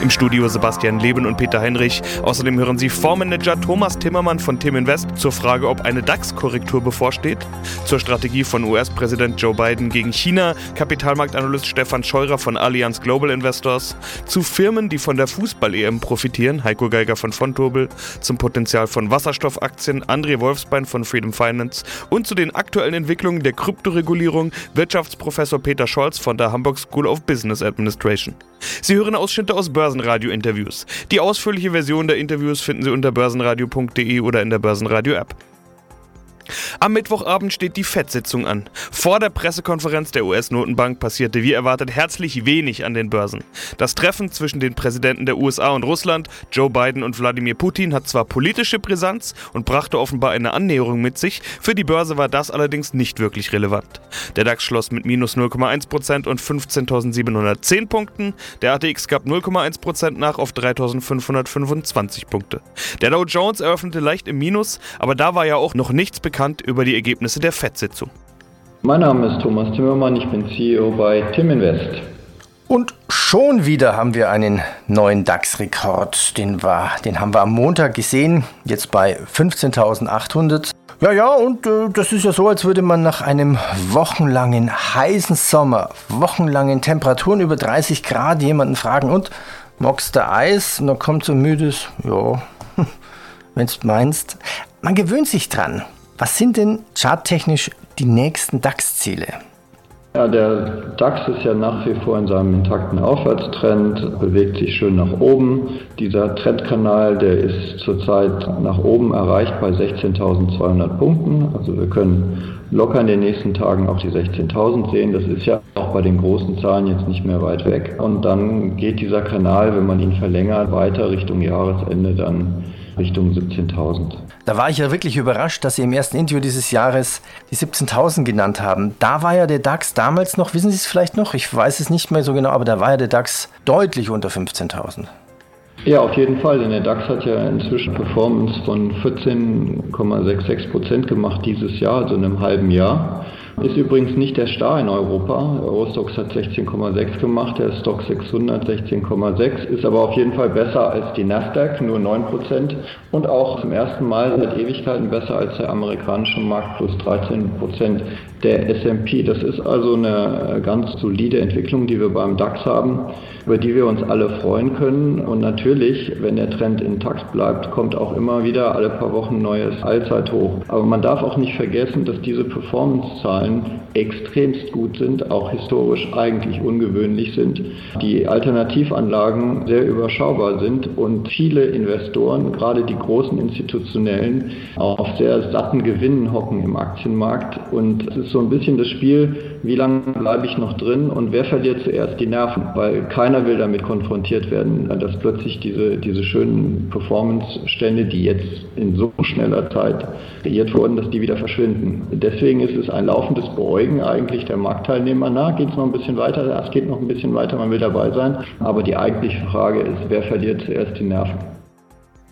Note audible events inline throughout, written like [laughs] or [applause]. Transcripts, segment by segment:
Im Studio Sebastian Leben und Peter Heinrich. Außerdem hören Sie Fondsmanager Thomas Timmermann von Tim Invest zur Frage, ob eine DAX-Korrektur bevorsteht, zur Strategie von US-Präsident Joe Biden gegen China, Kapitalmarktanalyst Stefan Scheurer von Allianz Global Investors, zu Firmen, die von der Fußball-EM profitieren, Heiko Geiger von Fontobel, zum Potenzial von Wasserstoffaktien, André Wolfsbein von Freedom Finance. Und zu den aktuellen Entwicklungen der Kryptoregulierung, Wirtschaftsprofessor Peter Scholz von der Hamburg School of Business Administration. Sie hören Ausschnitte aus Börsenradio-Interviews. Die ausführliche Version der Interviews finden Sie unter börsenradio.de oder in der Börsenradio-App. Am Mittwochabend steht die FED-Sitzung an. Vor der Pressekonferenz der US-Notenbank passierte wie erwartet herzlich wenig an den Börsen. Das Treffen zwischen den Präsidenten der USA und Russland, Joe Biden und Wladimir Putin, hat zwar politische Brisanz und brachte offenbar eine Annäherung mit sich, für die Börse war das allerdings nicht wirklich relevant. Der DAX schloss mit minus 0,1% und 15.710 Punkten, der ATX gab 0,1% nach auf 3.525 Punkte. Der Dow Jones eröffnete leicht im Minus, aber da war ja auch noch nichts bekannt bekannt über die Ergebnisse der FED-Sitzung. Mein Name ist Thomas Timmermann, ich bin CEO bei Tim Invest. Und schon wieder haben wir einen neuen DAX-Rekord. Den, den haben wir am Montag gesehen, jetzt bei 15.800. Ja, ja, und äh, das ist ja so, als würde man nach einem wochenlangen heißen Sommer, wochenlangen Temperaturen über 30 Grad jemanden fragen, und magst du Eis? Und dann kommt so müdes, ja, [laughs] wenn du meinst. Man gewöhnt sich dran. Was sind denn charttechnisch die nächsten DAX-Ziele? Ja, der DAX ist ja nach wie vor in seinem intakten Aufwärtstrend, bewegt sich schön nach oben. Dieser Trendkanal, der ist zurzeit nach oben erreicht bei 16.200 Punkten. Also wir können locker in den nächsten Tagen auch die 16.000 sehen. Das ist ja auch bei den großen Zahlen jetzt nicht mehr weit weg. Und dann geht dieser Kanal, wenn man ihn verlängert, weiter Richtung Jahresende dann Richtung 17.000. Da war ich ja wirklich überrascht, dass Sie im ersten Interview dieses Jahres die 17.000 genannt haben. Da war ja der DAX damals noch, wissen Sie es vielleicht noch? Ich weiß es nicht mehr so genau, aber da war ja der DAX deutlich unter 15.000. Ja, auf jeden Fall, denn der DAX hat ja inzwischen Performance von 14,66 Prozent gemacht dieses Jahr, also in einem halben Jahr. Ist übrigens nicht der Star in Europa. Eurostox hat 16,6 gemacht, der Stock 600 16,6, ist aber auf jeden Fall besser als die Nasdaq, nur 9% und auch zum ersten Mal seit Ewigkeiten besser als der amerikanische Markt plus 13% der S&P. Das ist also eine ganz solide Entwicklung, die wir beim DAX haben, über die wir uns alle freuen können. Und natürlich, wenn der Trend intakt bleibt, kommt auch immer wieder alle paar Wochen neues Allzeithoch. Aber man darf auch nicht vergessen, dass diese Performance-Zahlen Zahlen extremst gut sind, auch historisch eigentlich ungewöhnlich sind, die Alternativanlagen sehr überschaubar sind und viele Investoren, gerade die großen institutionellen, auf sehr satten Gewinnen hocken im Aktienmarkt. Und es ist so ein bisschen das Spiel, wie lange bleibe ich noch drin und wer verliert zuerst die Nerven, weil keiner will damit konfrontiert werden, dass plötzlich diese, diese schönen Performance-Stände, die jetzt in so schneller Zeit kreiert wurden, dass die wieder verschwinden. Deswegen ist es ein laufendes Beäugen eigentlich der Marktteilnehmer. Na, geht es noch ein bisschen weiter? Es geht noch ein bisschen weiter, man will dabei sein. Aber die eigentliche Frage ist, wer verliert zuerst die Nerven?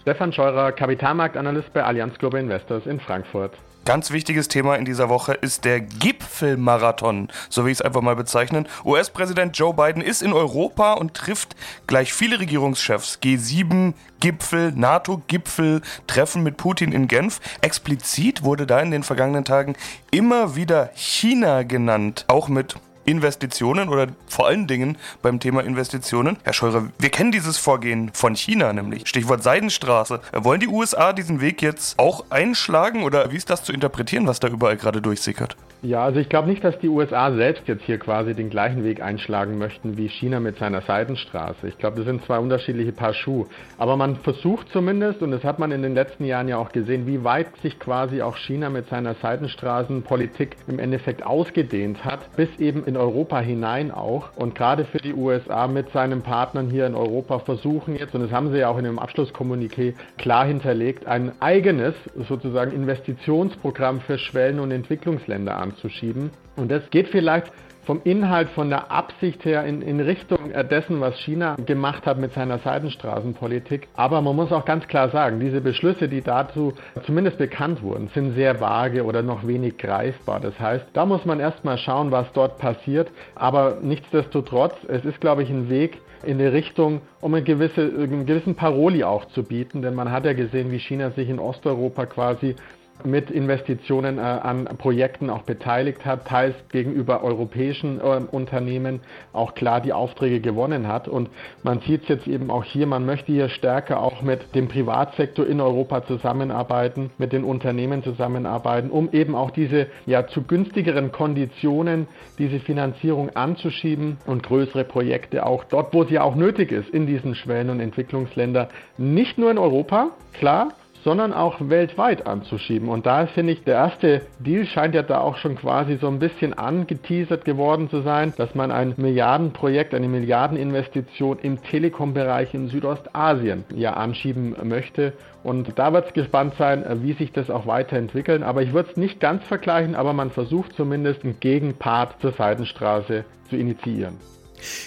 Stefan Scheurer, Kapitalmarktanalyst bei Allianz Global Investors in Frankfurt. Ganz wichtiges Thema in dieser Woche ist der Gipfelmarathon, so will ich es einfach mal bezeichnen. US-Präsident Joe Biden ist in Europa und trifft gleich viele Regierungschefs. G7-Gipfel, NATO-Gipfel, Treffen mit Putin in Genf. Explizit wurde da in den vergangenen Tagen immer wieder China genannt, auch mit Investitionen oder vor allen Dingen beim Thema Investitionen. Herr Scheurer, wir kennen dieses Vorgehen von China nämlich. Stichwort Seidenstraße. Wollen die USA diesen Weg jetzt auch einschlagen oder wie ist das zu interpretieren, was da überall gerade durchsickert? Ja, also ich glaube nicht, dass die USA selbst jetzt hier quasi den gleichen Weg einschlagen möchten wie China mit seiner Seidenstraße. Ich glaube, das sind zwei unterschiedliche Paar Schuhe. Aber man versucht zumindest, und das hat man in den letzten Jahren ja auch gesehen, wie weit sich quasi auch China mit seiner Seidenstraßenpolitik im Endeffekt ausgedehnt hat, bis eben in Europa hinein auch. Und gerade für die USA mit seinen Partnern hier in Europa versuchen jetzt, und das haben sie ja auch in dem Abschlusskommuniqué klar hinterlegt, ein eigenes sozusagen Investitionsprogramm für Schwellen- und Entwicklungsländer anzuschieben. Und das geht vielleicht vom Inhalt, von der Absicht her in, in Richtung dessen, was China gemacht hat mit seiner Seitenstraßenpolitik. Aber man muss auch ganz klar sagen, diese Beschlüsse, die dazu zumindest bekannt wurden, sind sehr vage oder noch wenig greifbar. Das heißt, da muss man erstmal schauen, was dort passiert. Aber nichtsdestotrotz, es ist, glaube ich, ein Weg, in die Richtung, um eine gewisse, einen gewissen Paroli auch zu bieten. Denn man hat ja gesehen, wie China sich in Osteuropa quasi mit Investitionen äh, an Projekten auch beteiligt hat, teils gegenüber europäischen äh, Unternehmen auch klar die Aufträge gewonnen hat. Und man sieht es jetzt eben auch hier, man möchte hier stärker auch mit dem Privatsektor in Europa zusammenarbeiten, mit den Unternehmen zusammenarbeiten, um eben auch diese ja zu günstigeren Konditionen diese Finanzierung anzuschieben und größere Projekte auch dort, wo sie auch nötig ist, in diesen Schwellen- und Entwicklungsländern, nicht nur in Europa, klar, sondern auch weltweit anzuschieben. Und da finde ich, der erste Deal scheint ja da auch schon quasi so ein bisschen angeteasert geworden zu sein, dass man ein Milliardenprojekt, eine Milliardeninvestition im Telekom-Bereich in Südostasien ja anschieben möchte. Und da wird es gespannt sein, wie sich das auch weiterentwickeln. Aber ich würde es nicht ganz vergleichen, aber man versucht zumindest einen Gegenpart zur Seidenstraße zu initiieren.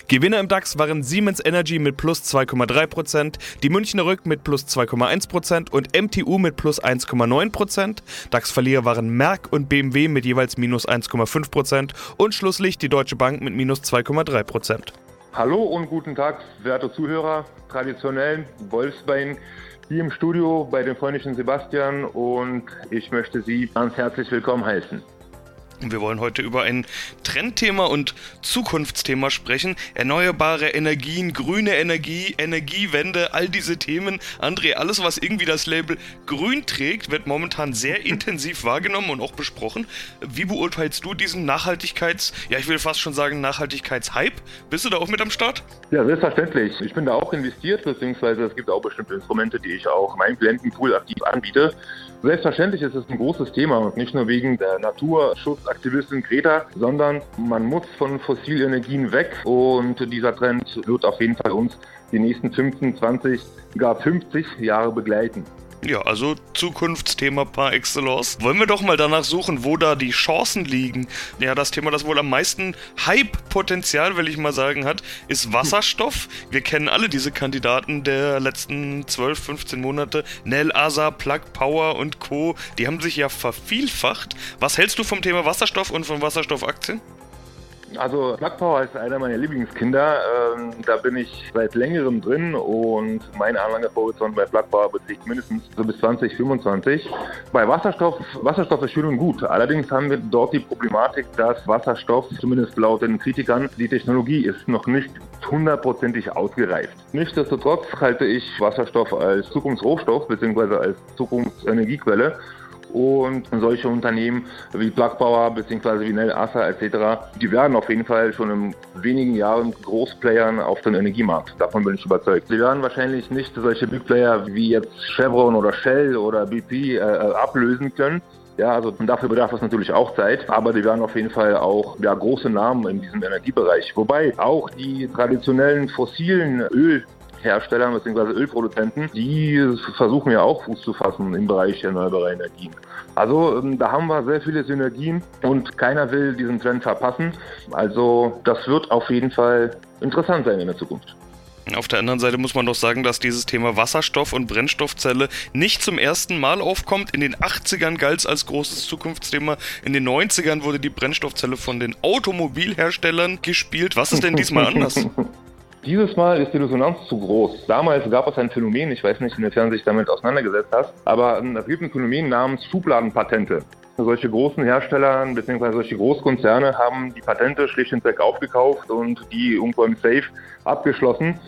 Gewinner im DAX waren Siemens Energy mit plus 2,3%, die Münchner Rück mit plus 2,1% und MTU mit plus 1,9%. DAX-Verlierer waren Merck und BMW mit jeweils minus 1,5% und schlusslich die Deutsche Bank mit minus 2,3%. Hallo und guten Tag, werte Zuhörer. Traditionell Wolfsbein hier im Studio bei dem freundlichen Sebastian und ich möchte Sie ganz herzlich willkommen heißen. Wir wollen heute über ein Trendthema und Zukunftsthema sprechen. Erneuerbare Energien, grüne Energie, Energiewende, all diese Themen. André, alles, was irgendwie das Label grün trägt, wird momentan sehr [laughs] intensiv wahrgenommen und auch besprochen. Wie beurteilst du diesen Nachhaltigkeits-, ja, ich will fast schon sagen Nachhaltigkeitshype? Bist du da auch mit am Start? Ja, selbstverständlich. Ich bin da auch investiert, beziehungsweise es gibt auch bestimmte Instrumente, die ich auch meinem Klientenpool aktiv anbiete. Selbstverständlich ist es ein großes Thema und nicht nur wegen der Naturschutzaktivistin Greta, sondern man muss von fossilen Energien weg und dieser Trend wird auf jeden Fall uns die nächsten 15, 20, gar 50 Jahre begleiten. Ja, also Zukunftsthema par excellence. Wollen wir doch mal danach suchen, wo da die Chancen liegen. Ja, das Thema, das wohl am meisten Hype-Potenzial, will ich mal sagen, hat, ist Wasserstoff. Wir kennen alle diese Kandidaten der letzten 12, 15 Monate. Nel Asa, Plug Power und Co. Die haben sich ja vervielfacht. Was hältst du vom Thema Wasserstoff und von Wasserstoffaktien? Also Plug Power ist einer meiner Lieblingskinder. Ähm, da bin ich seit längerem drin und meine Anlagehorizont bei Plug Power beträgt mindestens so bis 2025. Bei Wasserstoff, Wasserstoff ist schön und gut. Allerdings haben wir dort die Problematik, dass Wasserstoff, zumindest laut den Kritikern, die Technologie ist noch nicht hundertprozentig ausgereift. Nichtsdestotrotz halte ich Wasserstoff als Zukunftsrohstoff bzw. als Zukunftsenergiequelle und solche Unternehmen wie Plug Power bzw. wie Nel Asa etc., die werden auf jeden Fall schon in wenigen Jahren Großplayern auf dem Energiemarkt. Davon bin ich überzeugt. Sie werden wahrscheinlich nicht solche Big Player wie jetzt Chevron oder Shell oder BP äh, ablösen können. Ja, also dafür bedarf es natürlich auch Zeit, aber die werden auf jeden Fall auch ja, große Namen in diesem Energiebereich. Wobei auch die traditionellen fossilen Öl Herstellern bzw. Ölproduzenten, die versuchen ja auch Fuß zu fassen im Bereich erneuerbarer Energien. Also ähm, da haben wir sehr viele Synergien und keiner will diesen Trend verpassen. Also das wird auf jeden Fall interessant sein in der Zukunft. Auf der anderen Seite muss man doch sagen, dass dieses Thema Wasserstoff und Brennstoffzelle nicht zum ersten Mal aufkommt. In den 80ern galt es als großes Zukunftsthema. In den 90ern wurde die Brennstoffzelle von den Automobilherstellern gespielt. Was ist denn diesmal [laughs] anders? Dieses Mal ist die Resonanz zu groß. Damals gab es ein Phänomen, ich weiß nicht, inwiefern du sich damit auseinandergesetzt hast, aber es gibt ein Phänomen namens Schubladenpatente. Solche großen Hersteller bzw. solche Großkonzerne haben die Patente schlicht und weg aufgekauft und die irgendwo im Safe abgeschlossen.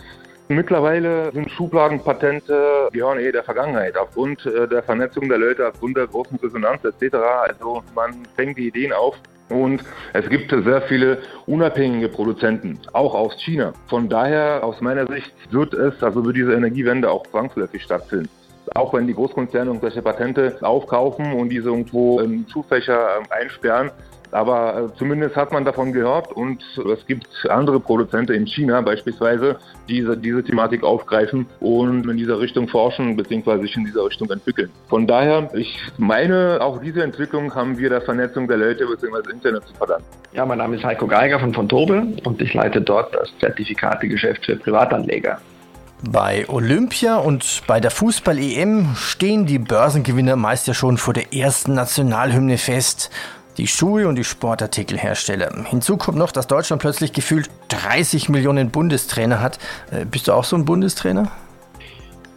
Mittlerweile sind Schubladenpatente gehören eh der Vergangenheit aufgrund äh, der Vernetzung der Leute, aufgrund der großen Resonanz etc. Also man fängt die Ideen auf, und es gibt sehr viele unabhängige Produzenten, auch aus China. Von daher, aus meiner Sicht, wird es, also wird diese Energiewende auch zwangsläufig stattfinden. Auch wenn die Großkonzerne irgendwelche Patente aufkaufen und diese irgendwo in Schubfächer einsperren, aber äh, zumindest hat man davon gehört und es gibt andere Produzenten in China beispielsweise, die diese, diese Thematik aufgreifen und in dieser Richtung forschen bzw. sich in dieser Richtung entwickeln. Von daher, ich meine, auch diese Entwicklung haben wir der Vernetzung der Leute bzw. Internet zu verdanken. Ja, mein Name ist Heiko Geiger von von Tobel und ich leite dort das Zertifikategeschäft für Privatanleger. Bei Olympia und bei der Fußball-EM stehen die Börsengewinner meist ja schon vor der ersten Nationalhymne fest. Die Schuhe und die Sportartikelhersteller. Hinzu kommt noch, dass Deutschland plötzlich gefühlt 30 Millionen Bundestrainer hat. Äh, bist du auch so ein Bundestrainer?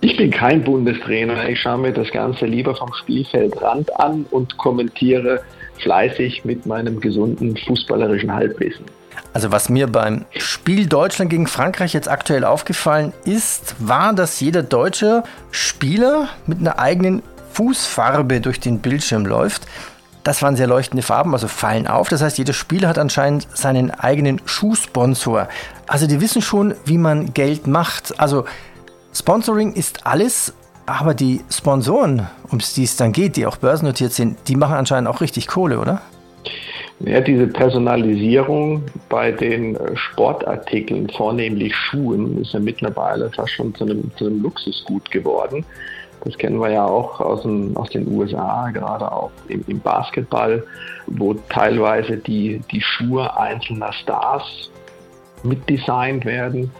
Ich bin kein Bundestrainer. Ich schaue mir das Ganze lieber vom Spielfeldrand an und kommentiere fleißig mit meinem gesunden fußballerischen Halbwissen. Also was mir beim Spiel Deutschland gegen Frankreich jetzt aktuell aufgefallen ist, war, dass jeder deutsche Spieler mit einer eigenen Fußfarbe durch den Bildschirm läuft. Das waren sehr leuchtende Farben, also fallen auf. Das heißt, jeder Spieler hat anscheinend seinen eigenen Schuhsponsor. Also die wissen schon, wie man Geld macht. Also Sponsoring ist alles, aber die Sponsoren, um die es dann geht, die auch börsennotiert sind, die machen anscheinend auch richtig Kohle, oder? Ja, diese Personalisierung bei den Sportartikeln, vornehmlich Schuhen, ist ja mittlerweile fast schon zu einem, zu einem Luxusgut geworden. Das kennen wir ja auch aus, dem, aus den USA, gerade auch im, im, Basketball, wo teilweise die, die Schuhe einzelner Stars mitdesignt werden,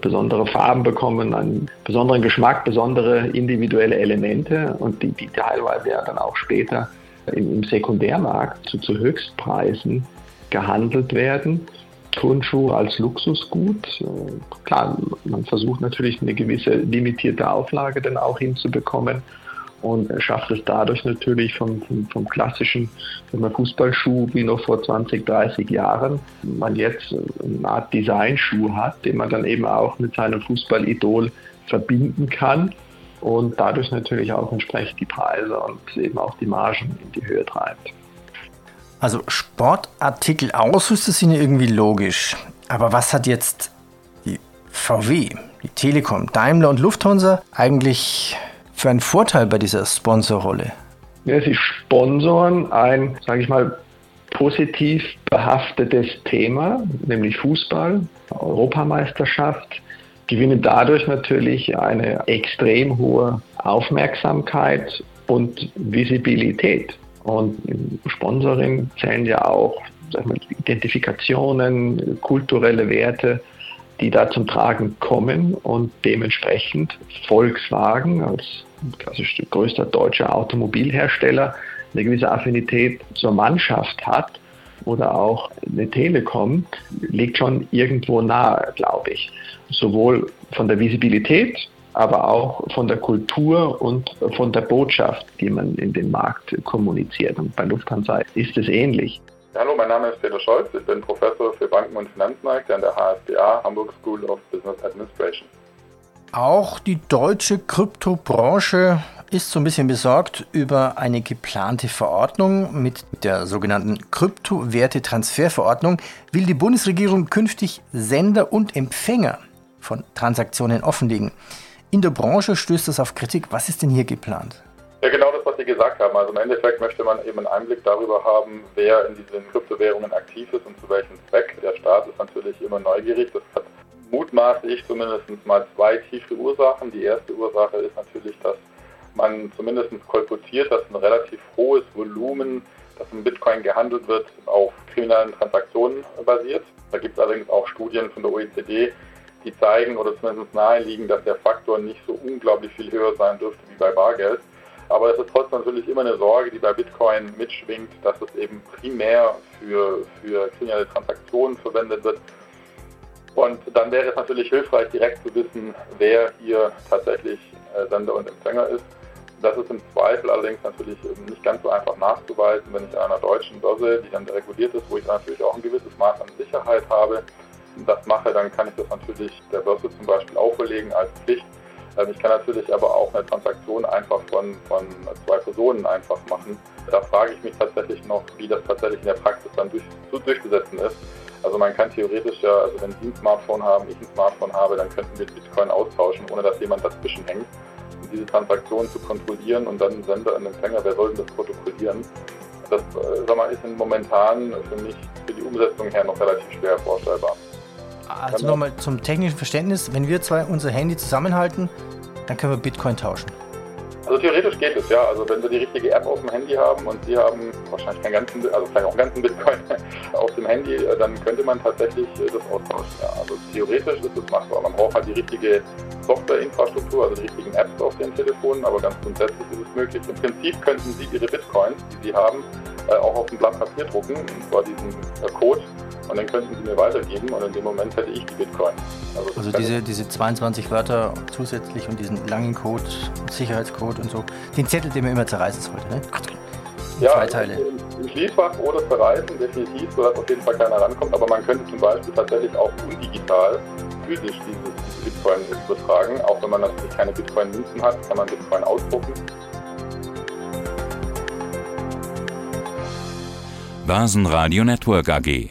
besondere Farben bekommen, einen besonderen Geschmack, besondere individuelle Elemente und die, die teilweise ja dann auch später im Sekundärmarkt zu, zu Höchstpreisen gehandelt werden. Turnschuhe als Luxusgut. Klar, man versucht natürlich eine gewisse limitierte Auflage dann auch hinzubekommen und schafft es dadurch natürlich vom, vom, vom klassischen Fußballschuh wie noch vor 20, 30 Jahren, man jetzt eine Art Designschuh hat, den man dann eben auch mit seinem Fußballidol verbinden kann und dadurch natürlich auch entsprechend die Preise und eben auch die Margen in die Höhe treibt. Also Sportartikel Ausrüster sind ja irgendwie logisch. Aber was hat jetzt die VW, die Telekom, Daimler und Lufthansa eigentlich für einen Vorteil bei dieser Sponsorrolle? Ja, sie sponsoren ein, sage ich mal, positiv behaftetes Thema, nämlich Fußball, Europameisterschaft, gewinnen dadurch natürlich eine extrem hohe Aufmerksamkeit und Visibilität. Und im Sponsoring zählen ja auch mal, Identifikationen, kulturelle Werte, die da zum Tragen kommen und dementsprechend Volkswagen als klassisch größter deutscher Automobilhersteller eine gewisse Affinität zur Mannschaft hat oder auch eine Telekom, liegt schon irgendwo nahe, glaube ich. Sowohl von der Visibilität, aber auch von der Kultur und von der Botschaft, die man in den Markt kommuniziert. Und bei Lufthansa ist es ähnlich. Hallo, mein Name ist Peter Scholz. Ich bin Professor für Banken und Finanzmärkte an der HSBA, Hamburg School of Business Administration. Auch die deutsche Kryptobranche ist so ein bisschen besorgt über eine geplante Verordnung. Mit der sogenannten Kryptowertetransferverordnung will die Bundesregierung künftig Sender und Empfänger von Transaktionen offenlegen. In der Branche stößt das auf Kritik. Was ist denn hier geplant? Ja, genau das, was Sie gesagt haben. Also im Endeffekt möchte man eben einen Einblick darüber haben, wer in diesen Kryptowährungen aktiv ist und zu welchem Zweck. Der Staat ist natürlich immer neugierig. Das hat mutmaße ich zumindest mal zwei tiefe Ursachen. Die erste Ursache ist natürlich, dass man zumindest kolportiert, dass ein relativ hohes Volumen, das in Bitcoin gehandelt wird, auf kriminellen Transaktionen basiert. Da gibt es allerdings auch Studien von der OECD, die zeigen oder zumindest naheliegen, dass der Faktor nicht so unglaublich viel höher sein dürfte wie bei Bargeld. Aber es ist trotzdem natürlich immer eine Sorge, die bei Bitcoin mitschwingt, dass es eben primär für, für kriminelle Transaktionen verwendet wird. Und dann wäre es natürlich hilfreich, direkt zu wissen, wer hier tatsächlich äh, Sender und Empfänger ist. Das ist im Zweifel allerdings natürlich nicht ganz so einfach nachzuweisen, wenn ich an einer deutschen Börse, die dann reguliert ist, wo ich natürlich auch ein gewisses Maß an Sicherheit habe, das mache, dann kann ich das natürlich der Börse zum Beispiel auferlegen als Pflicht. Ähm, ich kann natürlich aber auch eine Transaktion einfach von, von zwei Personen einfach machen. Da frage ich mich tatsächlich noch, wie das tatsächlich in der Praxis dann durch, zu durchzusetzen ist. Also man kann theoretisch ja, also wenn Sie ein Smartphone haben, ich ein Smartphone habe, dann könnten wir Bitcoin austauschen, ohne dass jemand dazwischen hängt diese Transaktion zu kontrollieren und dann Sender und Empfänger, wer soll denn das protokollieren? Das äh, sag mal, ist momentan für mich für die Umsetzung her noch relativ schwer vorstellbar. Also nochmal zum technischen Verständnis, wenn wir zwei unser Handy zusammenhalten, dann können wir Bitcoin tauschen. Also theoretisch geht es, ja. Also wenn Sie die richtige App auf dem Handy haben und Sie haben wahrscheinlich keinen ganzen, also vielleicht auch einen ganzen Bitcoin [laughs] auf dem Handy, äh, dann könnte man tatsächlich äh, das austauschen. Ja. Also theoretisch ist es machbar. Man braucht halt die richtige Softwareinfrastruktur, also die richtigen Apps auf den Telefonen, aber ganz grundsätzlich ist es möglich. Im Prinzip könnten Sie Ihre Bitcoins, die Sie haben, äh, auch auf ein Blatt Papier drucken, und zwar diesen Code und dann könnten sie mir weitergeben und in dem Moment hätte ich die Bitcoin. Also, also diese, diese 22 Wörter zusätzlich und diesen langen Code, Sicherheitscode und so, den Zettel, den man immer zerreißen sollte, ne? ja, zwei Teile. Im Schließfach oder zerreißen, definitiv, sodass auf jeden Fall keiner rankommt, aber man könnte zum Beispiel tatsächlich auch undigital physisch dieses Bitcoin übertragen. Auch wenn man natürlich keine Bitcoin-Münzen hat, kann man Bitcoin ausdrucken. Börsenradio Network AG